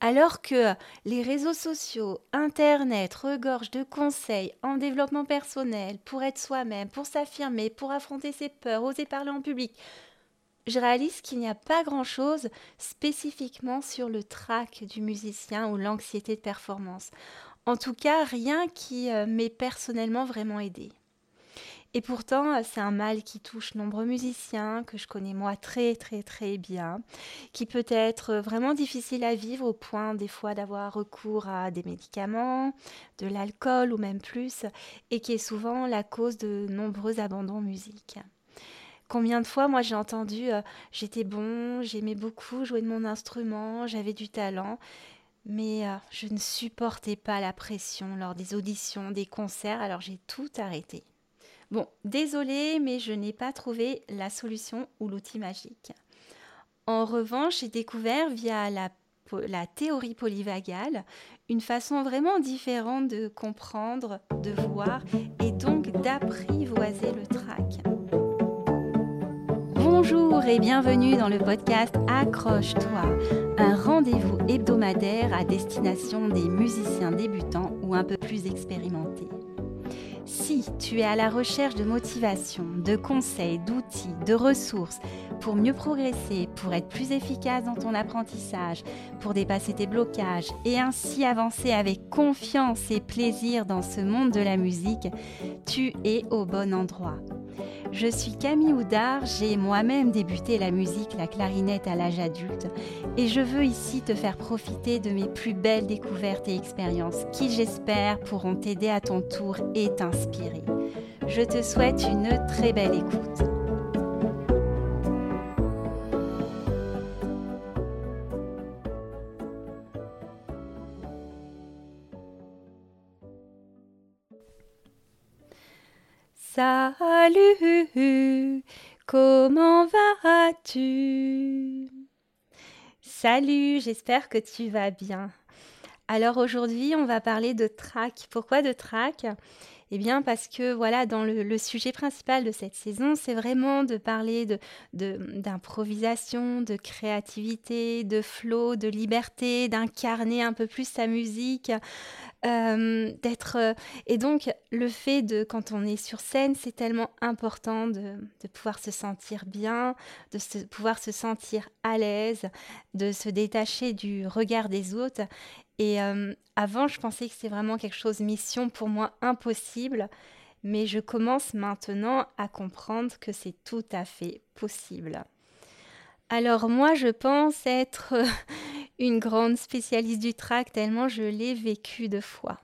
Alors que les réseaux sociaux, Internet regorgent de conseils en développement personnel pour être soi-même, pour s'affirmer, pour affronter ses peurs, oser parler en public, je réalise qu'il n'y a pas grand-chose spécifiquement sur le trac du musicien ou l'anxiété de performance. En tout cas, rien qui euh, m'ait personnellement vraiment aidé. Et pourtant, euh, c'est un mal qui touche nombreux musiciens, que je connais moi très très très bien, qui peut être vraiment difficile à vivre au point des fois d'avoir recours à des médicaments, de l'alcool ou même plus, et qui est souvent la cause de nombreux abandons musique. Combien de fois, moi, j'ai entendu, euh, j'étais bon, j'aimais beaucoup jouer de mon instrument, j'avais du talent, mais euh, je ne supportais pas la pression lors des auditions, des concerts, alors j'ai tout arrêté. Bon, désolé, mais je n'ai pas trouvé la solution ou l'outil magique. En revanche, j'ai découvert via la, la théorie polyvagale une façon vraiment différente de comprendre, de voir et donc d'apprivoiser le trac. Bonjour et bienvenue dans le podcast Accroche-toi, un rendez-vous hebdomadaire à destination des musiciens débutants ou un peu plus expérimentés. Si tu es à la recherche de motivation, de conseils, d'outils, de ressources pour mieux progresser, pour être plus efficace dans ton apprentissage, pour dépasser tes blocages et ainsi avancer avec confiance et plaisir dans ce monde de la musique, tu es au bon endroit. Je suis Camille Houdard, j'ai moi-même débuté la musique, la clarinette à l'âge adulte et je veux ici te faire profiter de mes plus belles découvertes et expériences qui j'espère pourront t'aider à ton tour et. Je te souhaite une très belle écoute. Salut, comment vas-tu? Salut, j'espère que tu vas bien. Alors aujourd'hui, on va parler de track. Pourquoi de track eh bien, parce que voilà, dans le, sujet principal de cette saison, c'est vraiment de parler de, d'improvisation, de, créativité, de flow, de liberté, d'incarner un peu plus sa musique, euh, d'être. Euh, et donc, le fait de, quand on est sur scène, c'est tellement important de, pouvoir se sentir bien, de se, pouvoir se sentir à l'aise, de se détacher du regard des autres. Et euh, avant, je pensais que c'était vraiment quelque chose, mission pour moi impossible, mais je commence maintenant à comprendre que c'est tout à fait possible. Alors moi, je pense être une grande spécialiste du track tellement je l'ai vécu deux fois.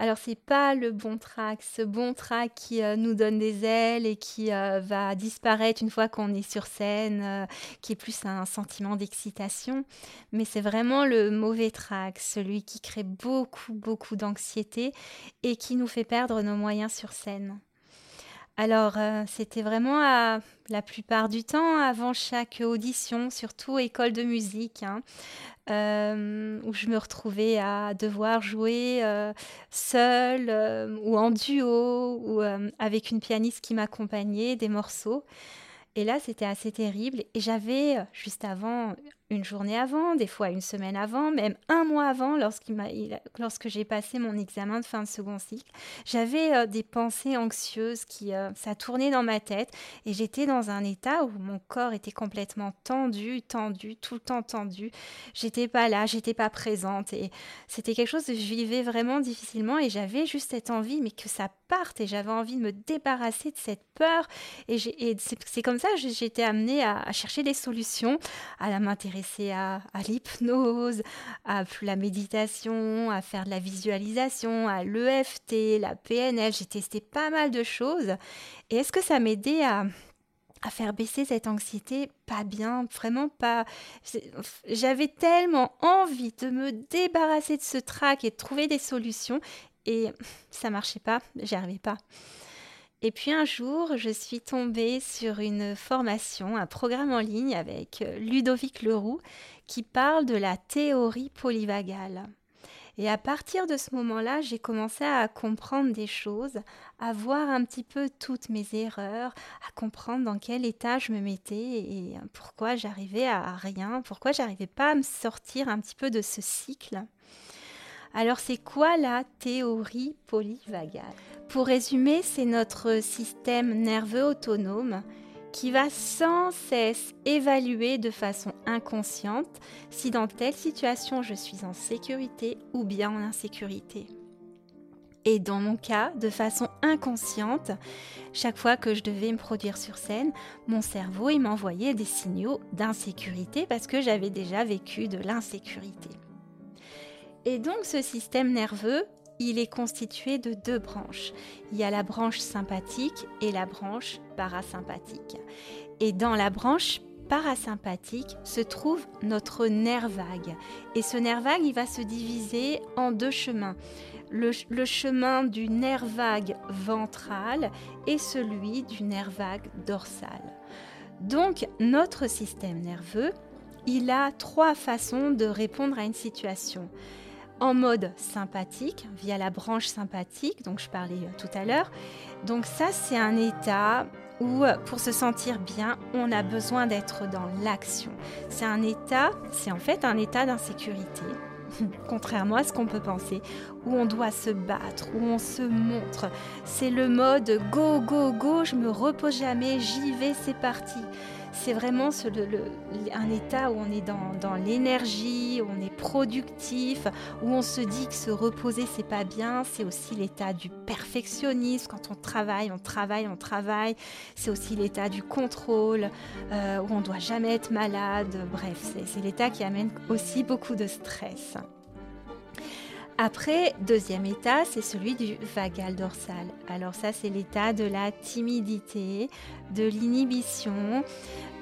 Alors c'est pas le bon track, ce bon track qui euh, nous donne des ailes et qui euh, va disparaître une fois qu'on est sur scène, euh, qui est plus un sentiment d'excitation, mais c'est vraiment le mauvais track, celui qui crée beaucoup beaucoup d'anxiété et qui nous fait perdre nos moyens sur scène. Alors, c'était vraiment la plupart du temps avant chaque audition, surtout école de musique. Hein. Euh, où je me retrouvais à devoir jouer euh, seule euh, ou en duo ou avec une pianiste qui m'accompagnait des morceaux. Et là, c'était assez terrible. Et j'avais, juste avant, une journée avant, des fois une semaine avant, même un mois avant, lorsque j'ai passé mon examen de fin de second cycle, j'avais euh, des pensées anxieuses qui, euh, ça tournait dans ma tête et j'étais dans un état où mon corps était complètement tendu, tendu, tout le temps tendu. J'étais pas là, j'étais pas présente et c'était quelque chose que je vivais vraiment difficilement et j'avais juste cette envie, mais que ça parte et j'avais envie de me débarrasser de cette peur et, c'est comme ça que j'étais amenée à, à chercher des solutions, à m'intéresser à, l'hypnose, à la méditation, à faire de la visualisation, à l'EFT, la PNL. J'ai testé pas mal de choses. Et est-ce que ça m'aidait à, à faire baisser cette anxiété? Pas bien, vraiment pas. J'avais tellement envie de me débarrasser de ce trac et de trouver des solutions. Et ça marchait pas, j'y arrivais pas. Et puis un jour, je suis tombée sur une formation, un programme en ligne avec euh, Ludovic Leroux qui parle de la théorie polyvagale. Et à partir de ce moment-là, j'ai commencé à comprendre des choses, à voir un petit peu toutes mes erreurs, à comprendre dans quel état je me mettais et pourquoi j'arrivais à rien, pourquoi j'arrivais pas à me sortir un petit peu de ce cycle. Alors c'est quoi la théorie polyvagale? Pour résumer, c'est notre système nerveux autonome qui va sans cesse évaluer de façon inconsciente si dans telle situation je suis en sécurité ou bien en insécurité. Et dans mon cas, de façon inconsciente, chaque fois que je devais me produire sur scène, mon cerveau m'envoyait des signaux d'insécurité parce que j'avais déjà vécu de l'insécurité. Et donc ce système nerveux, il est constitué de deux branches. Il y a la branche sympathique et la branche parasympathique. Et dans la branche parasympathique se trouve notre nerf vague. Et ce nerf vague, il va se diviser en deux chemins. Le, le, chemin du nerf vague ventral et celui du nerf vague dorsal. Donc notre système nerveux, il a trois façons de répondre à une situation en mode sympathique, via la branche sympathique, donc je parlais euh, tout à l'heure. Donc ça, c'est un état où, euh, pour se sentir bien, on a besoin d'être dans l'action. C'est un état, c'est en fait un état d'insécurité, contrairement à ce qu'on peut penser, où on doit se battre, où on se montre. C'est le mode go, go, go, je me repose jamais, j'y vais, c'est parti c'est vraiment un état où on est dans, l'énergie, où on est productif, où on se dit que se reposer c'est pas bien. C'est aussi l'état du perfectionnisme quand on travaille, on travaille, on travaille. C'est aussi l'état du contrôle euh, où on doit jamais être malade. Bref, c'est l'état qui amène aussi beaucoup de stress. Après, deuxième état, c'est celui du vagal dorsal. Alors ça, c'est l'état de la timidité, de l'inhibition,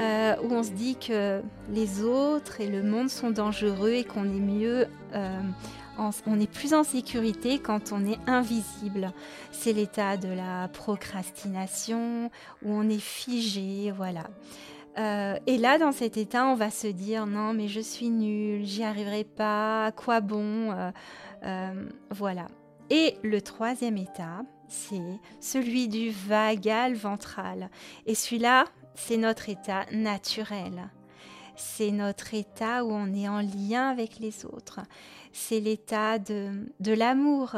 euh, où on se dit que les autres et le monde sont dangereux et qu'on est mieux, euh, on est plus en sécurité quand on est invisible. C'est l'état de la procrastination, où on est figé, voilà. Euh, et là, dans cet état, on va se dire non, mais je suis nul, j'y arriverai pas, à quoi bon euh, voilà. Et le troisième état, c'est celui du vagal ventral. Et celui-là, c'est notre état naturel. C'est notre état où on est en lien avec les autres. C'est l'état de, de l'amour,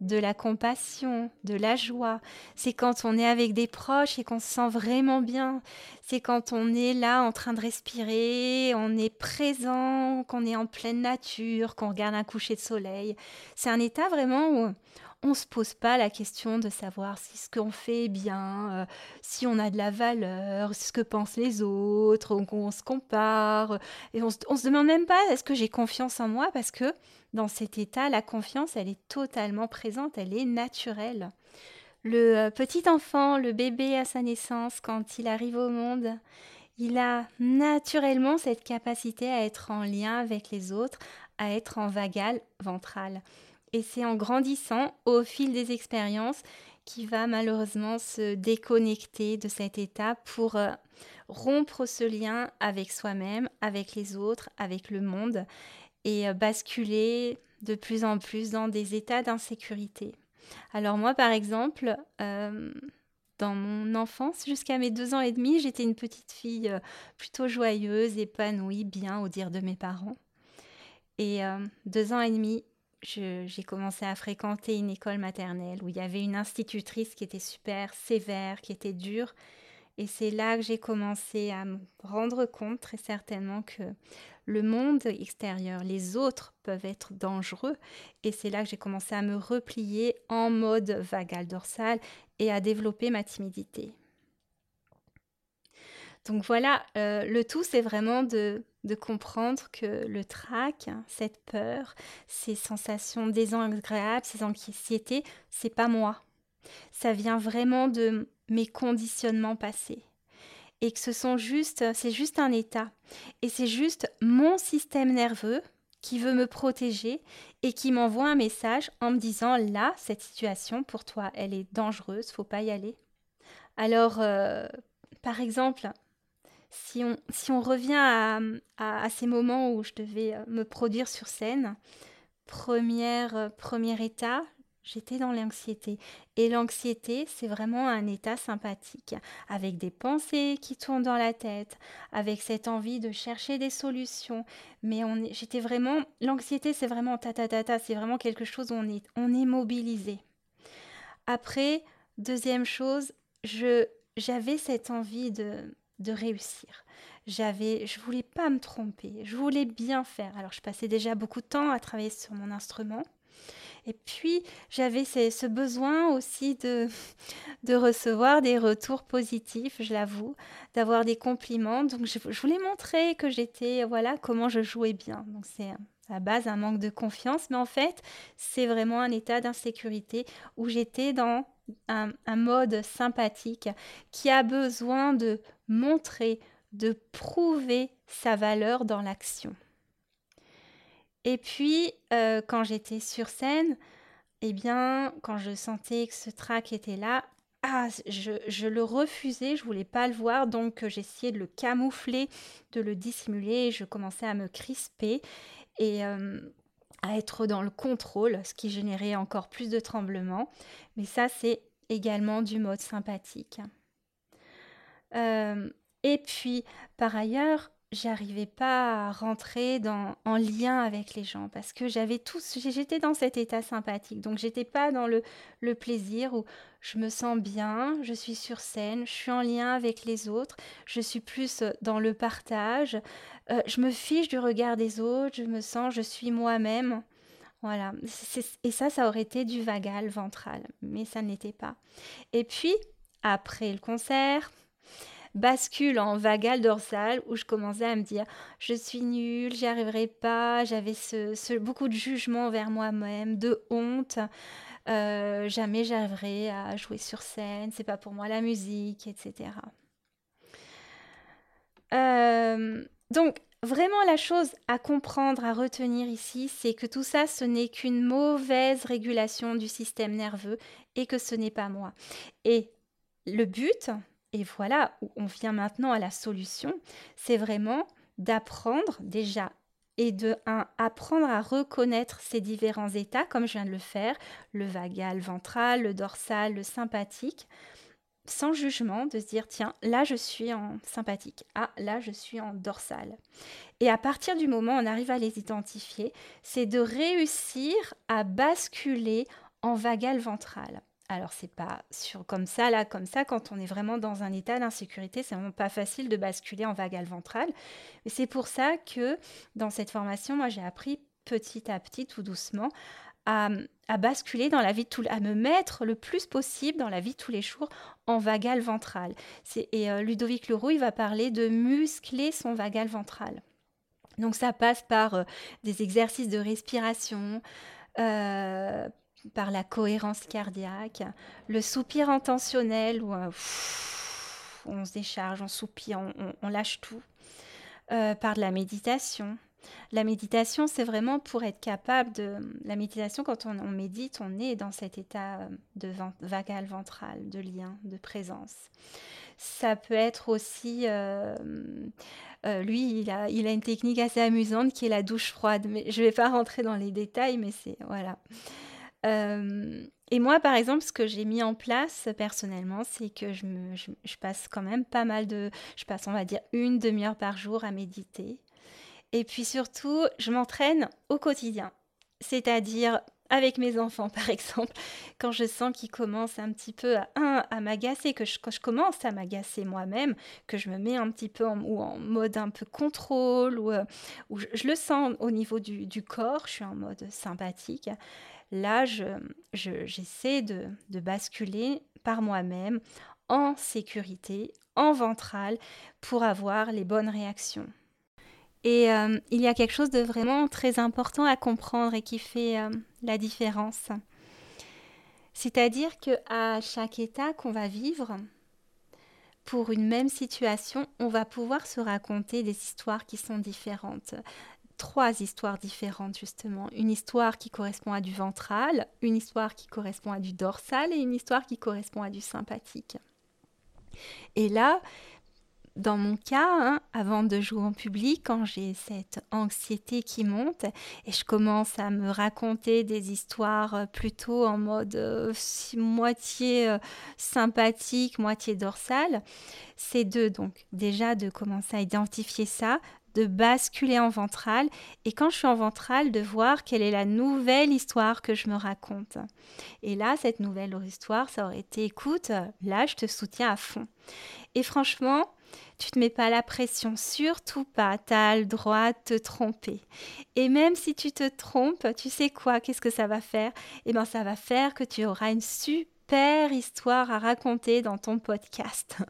de la compassion, de la joie. C'est quand on est avec des proches et qu'on se sent vraiment bien. C'est quand on est là en train de respirer, on est présent, qu'on est en pleine nature, qu'on regarde un coucher de soleil. C'est un état vraiment où on ne se pose pas la question de savoir si ce qu'on fait est bien, euh, si on a de la valeur, ce que pensent les autres, qu'on se compare. Et on se, se demande même pas est-ce que j'ai confiance en moi? Parce que dans cet état, la confiance, elle est totalement présente, elle est naturelle. Le euh, petit enfant, le bébé à sa naissance, quand il arrive au monde, il a naturellement cette capacité à être en lien avec les autres, à être en vagal ventral. Et c'est en grandissant au fil des expériences qu'il va malheureusement se déconnecter de cet état pour euh, rompre ce lien avec soi-même, avec les autres, avec le monde et euh, basculer de plus en plus dans des états d'insécurité. Alors moi, par exemple, euh, dans mon enfance, jusqu'à mes deux ans et demi, j'étais une petite fille plutôt joyeuse, épanouie, bien au dire de mes parents. Et deux ans et demi, j'ai commencé à fréquenter une école maternelle où il y avait une institutrice qui était super sévère, qui était dure. Et c'est là que j'ai commencé à me rendre compte très certainement que le monde extérieur, les autres peuvent être dangereux. Et c'est là que j'ai commencé à me replier en mode vagal dorsal et à développer ma timidité. Donc voilà, euh, le tout, c'est vraiment de, comprendre que le trac, cette peur, ces sensations désagréables, ces anxiétés, c'est pas moi. Ça vient vraiment de mes conditionnements passés et que ce sont juste, c'est juste un état. Et c'est juste mon système nerveux qui veut me protéger et qui m'envoie un message en me disant là, cette situation pour toi, elle est dangereuse, faut pas y aller. Alors, euh, par exemple, si on, si on revient à, à, ces moments où je devais euh, me produire sur scène, première, euh, premier état, j'étais dans l'anxiété. Et l'anxiété, c'est vraiment un état sympathique, avec des pensées qui tournent dans la tête, avec cette envie de chercher des solutions. Mais on j'étais vraiment, l'anxiété, c'est vraiment ta ta ta ta, c'est vraiment quelque chose où on est, on est mobilisé. Après, deuxième chose, j'avais cette envie de, de réussir. J'avais, je voulais pas me tromper, je voulais bien faire. Alors je passais déjà beaucoup de temps à travailler sur mon instrument. Et puis j'avais ce, besoin aussi de, de recevoir des retours positifs, je l'avoue, d'avoir des compliments. Donc je, voulais montrer que j'étais, voilà, comment je jouais bien. Donc c'est à base un manque de confiance, mais en fait c'est vraiment un état d'insécurité où j'étais dans un, mode sympathique qui a besoin de montrer, de prouver sa valeur dans l'action. Et puis, euh, quand j'étais sur scène, eh bien, quand je sentais que ce trac était là, ah, je, le refusais, je voulais pas le voir, donc j'essayais de le camoufler, de le dissimuler, et je commençais à me crisper et euh, à être dans le contrôle, ce qui générait encore plus de tremblements. Mais ça, c'est également du mode sympathique. Euh, et puis, par ailleurs, j'arrivais pas à rentrer dans, en lien avec les gens parce que j'avais tous, j'étais dans cet état sympathique. Donc, j'étais pas dans le, le plaisir où je me sens bien, je suis sur scène, je suis en lien avec les autres, je suis plus dans le partage, euh, je me fiche du regard des autres, je me sens, je suis moi-même. Voilà. Et ça, ça aurait été du vagal ventral, mais ça n'était pas. Et puis, après le concert, bascule en vagal dorsal où je commençais à me dire je suis nulle, j'y arriverai pas, j'avais ce, beaucoup de jugement vers moi-même, de honte. Euh, jamais j'arriverai à jouer sur scène, c'est pas pour moi la musique, etc. Euh, donc Vraiment, la chose à comprendre, à retenir ici, c'est que tout ça, ce n'est qu'une mauvaise régulation du système nerveux et que ce n'est pas moi. Et le but, et voilà où on vient maintenant à la solution, c'est vraiment d'apprendre déjà et de apprendre à reconnaître ces différents états, comme je viens de le faire, le vagal ventral, le dorsal, le sympathique, sans jugement, de se dire, tiens, là je suis en sympathique, ah, là je suis en dorsal. Et à partir du moment où on arrive à les identifier, c'est de réussir à basculer en vagal ventral. Alors c'est pas sur comme ça là comme ça quand on est vraiment dans un état d'insécurité, c'est vraiment pas facile de basculer en vagal ventral. Mais c'est pour ça que dans cette formation, moi j'ai appris petit à petit, tout doucement, à, basculer dans la vie tout, à me mettre le plus possible dans la vie tous les jours en vagal ventral. Et euh, Ludovic Leroux, il va parler de muscler son vagal ventral. Donc ça passe par euh, des exercices de respiration, euh, par la cohérence cardiaque, le soupir intentionnel où on se décharge, on soupire, on, lâche tout, par de la méditation, la méditation, c'est vraiment pour être capable de... La méditation, quand on, médite, on est dans cet état euh, de vagal ventral, de lien, de présence. Ça peut être aussi... Euh, euh, lui, il a, il a une technique assez amusante qui est la douche froide. Mais je ne vais pas rentrer dans les détails, mais c'est... Voilà. Et moi, par exemple, ce que j'ai mis en place personnellement, c'est que je, je, passe quand même pas mal de... Je passe, on va dire, une demi-heure par jour à méditer. Et puis surtout, je m'entraîne au quotidien. C'est-à-dire avec mes enfants, par exemple, quand je sens qu'ils commencent un petit peu à, m'agacer, que je, je commence à m'agacer moi-même, que je me mets un petit peu en, ou en mode un peu contrôle, ou, euh, je, le sens au niveau du, corps, je suis en mode sympathique, là, j'essaie de, de basculer par moi-même en sécurité, en ventral, pour avoir les bonnes réactions. Et euh, il y a quelque chose de vraiment très important à comprendre et qui fait euh, la différence. C'est-à-dire que à chaque état qu'on va vivre, pour une même situation, on va pouvoir se raconter des histoires qui sont différentes. Trois histoires différentes, justement. Une histoire qui correspond à du ventral, une histoire qui correspond à du dorsal et une histoire qui correspond à du sympathique. Et là, dans mon cas, hein, avant de jouer en public, quand j'ai cette anxiété qui monte et je commence à me raconter des histoires euh, plutôt en mode euh, moitié euh, sympathique, moitié dorsale, c'est de donc déjà de commencer à identifier ça, de basculer en ventrale et quand je suis en ventrale de voir quelle est la nouvelle histoire que je me raconte. Et là, cette nouvelle histoire, ça aurait été écoute, là je te soutiens à fond. Et franchement, tu te mets pas la pression, surtout pas. Tu as le droit de te tromper. Et même si tu te trompes, tu sais quoi Qu'est-ce que ça va faire? Eh bien, ça va faire que tu auras une super histoire à raconter dans ton podcast.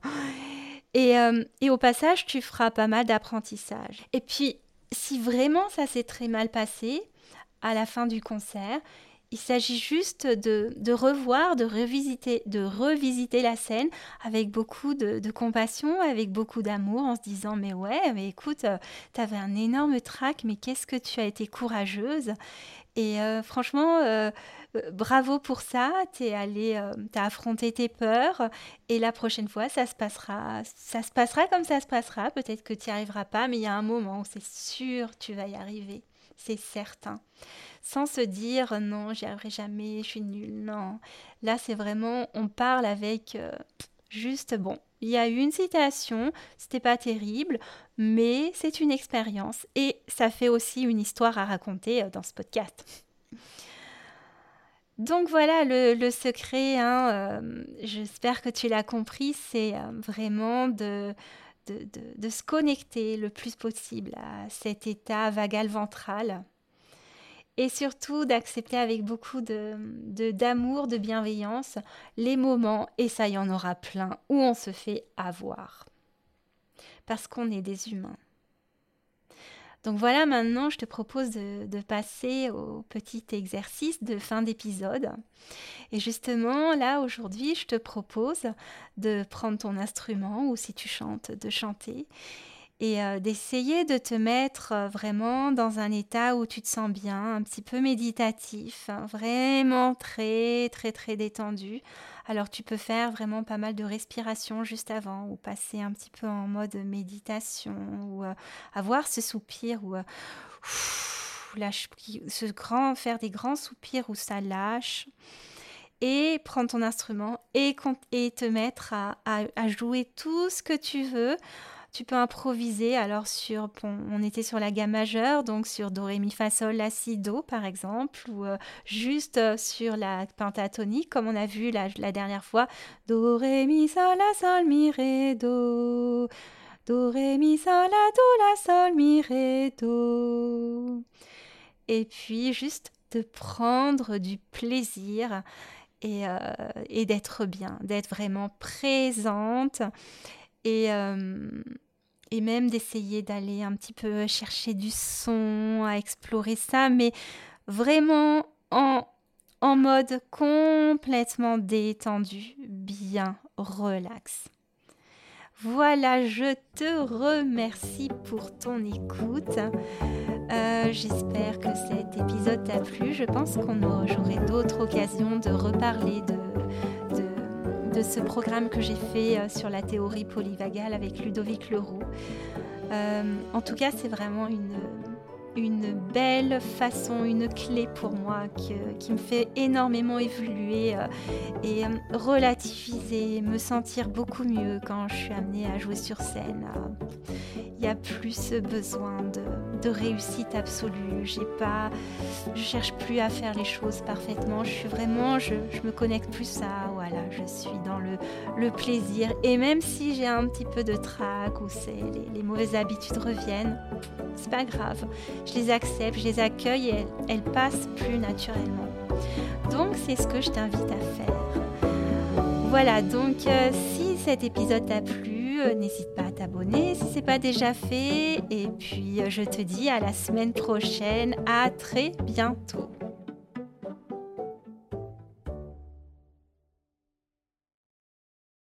Et, euh, et au passage, tu feras pas mal d'apprentissage. Et puis, si vraiment ça s'est très mal passé, à la fin du concert, il s'agit juste de, revoir, de revisiter, de revisiter la scène avec beaucoup de, compassion, avec beaucoup d'amour, en se disant mais ouais, mais écoute, euh, tu avais un énorme trac, mais qu'est-ce que tu as été courageuse et euh, franchement, euh, bravo pour ça. Tu allé, as affronté tes peurs. Et la prochaine fois, ça se passera, ça se passera comme ça se passera. Peut-être que tu n'y arriveras pas, mais il y a un moment où c'est sûr tu vas y arriver. C'est certain sans se dire non, j'y arriverai jamais, je suis nulle. Non, là c'est vraiment, on parle avec euh, juste bon. Il y a eu une citation, c'était pas terrible, mais c'est une expérience et ça fait aussi une histoire à raconter euh, dans ce podcast. Donc voilà le, secret, hein, euh, j'espère que tu l'as compris, c'est vraiment de, de, se connecter le plus possible à cet état vagal ventral et surtout d'accepter avec beaucoup de, d'amour, de, bienveillance les moments, et ça y en aura plein, où on se fait avoir. Parce qu'on est des humains. Donc voilà, maintenant je te propose de, passer au petit exercice de fin d'épisode. Et justement, là aujourd'hui, je te propose de prendre ton instrument ou si tu chantes, de chanter et euh, d'essayer de te mettre euh, vraiment dans un état où tu te sens bien, un petit peu méditatif, hein, vraiment très très très détendu. Alors tu peux faire vraiment pas mal de respiration juste avant ou passer un petit peu en mode méditation ou euh, avoir ce soupir ou lâche, ce grand, faire des grands soupirs où ça lâche et prendre ton instrument et, et te mettre à, à jouer tout ce que tu veux tu peux improviser. Alors sur, on était sur la gamme majeure, donc sur do ré mi fa sol la si do par exemple, ou euh, juste euh, sur la pentatonique comme on a vu la, dernière fois, do ré mi sol la sol mi ré do, do ré mi sol la do la sol mi ré do. Et puis juste de prendre du plaisir et, euh, et d'être bien, d'être vraiment présente. Et, et même d'essayer d'aller un petit peu chercher du son, à explorer ça, mais vraiment en, en mode complètement détendu, bien relax. Voilà, je te remercie pour ton écoute. Euh, j'espère que cet épisode t'a plu. Je pense qu'on aurait d'autres occasions de reparler de, de ce programme que j'ai fait euh, sur la théorie polyvagale avec Ludovic Leroux. Euh, en tout cas, c'est vraiment une, une belle façon, une clé pour moi qui, me fait énormément évoluer euh, et relativiser, me sentir beaucoup mieux quand je suis amenée à jouer sur scène. Il n'y a plus besoin de, réussite absolue. J'ai pas, je cherche plus à faire les choses parfaitement. Je suis vraiment, je, me connecte plus à, voilà, je suis dans le, le plaisir. Et même si j'ai un petit peu de trac ou c'est les, mauvaises habitudes reviennent, c'est pas grave. Je les accepte, je les accueille et elles, passent plus naturellement. Donc c'est ce que je t'invite à faire. Voilà, donc euh, si cet épisode t'a plu, euh, n'hésite pas à t'abonner si c'est pas déjà fait. Et puis, euh, je te dis à la semaine prochaine. À très bientôt.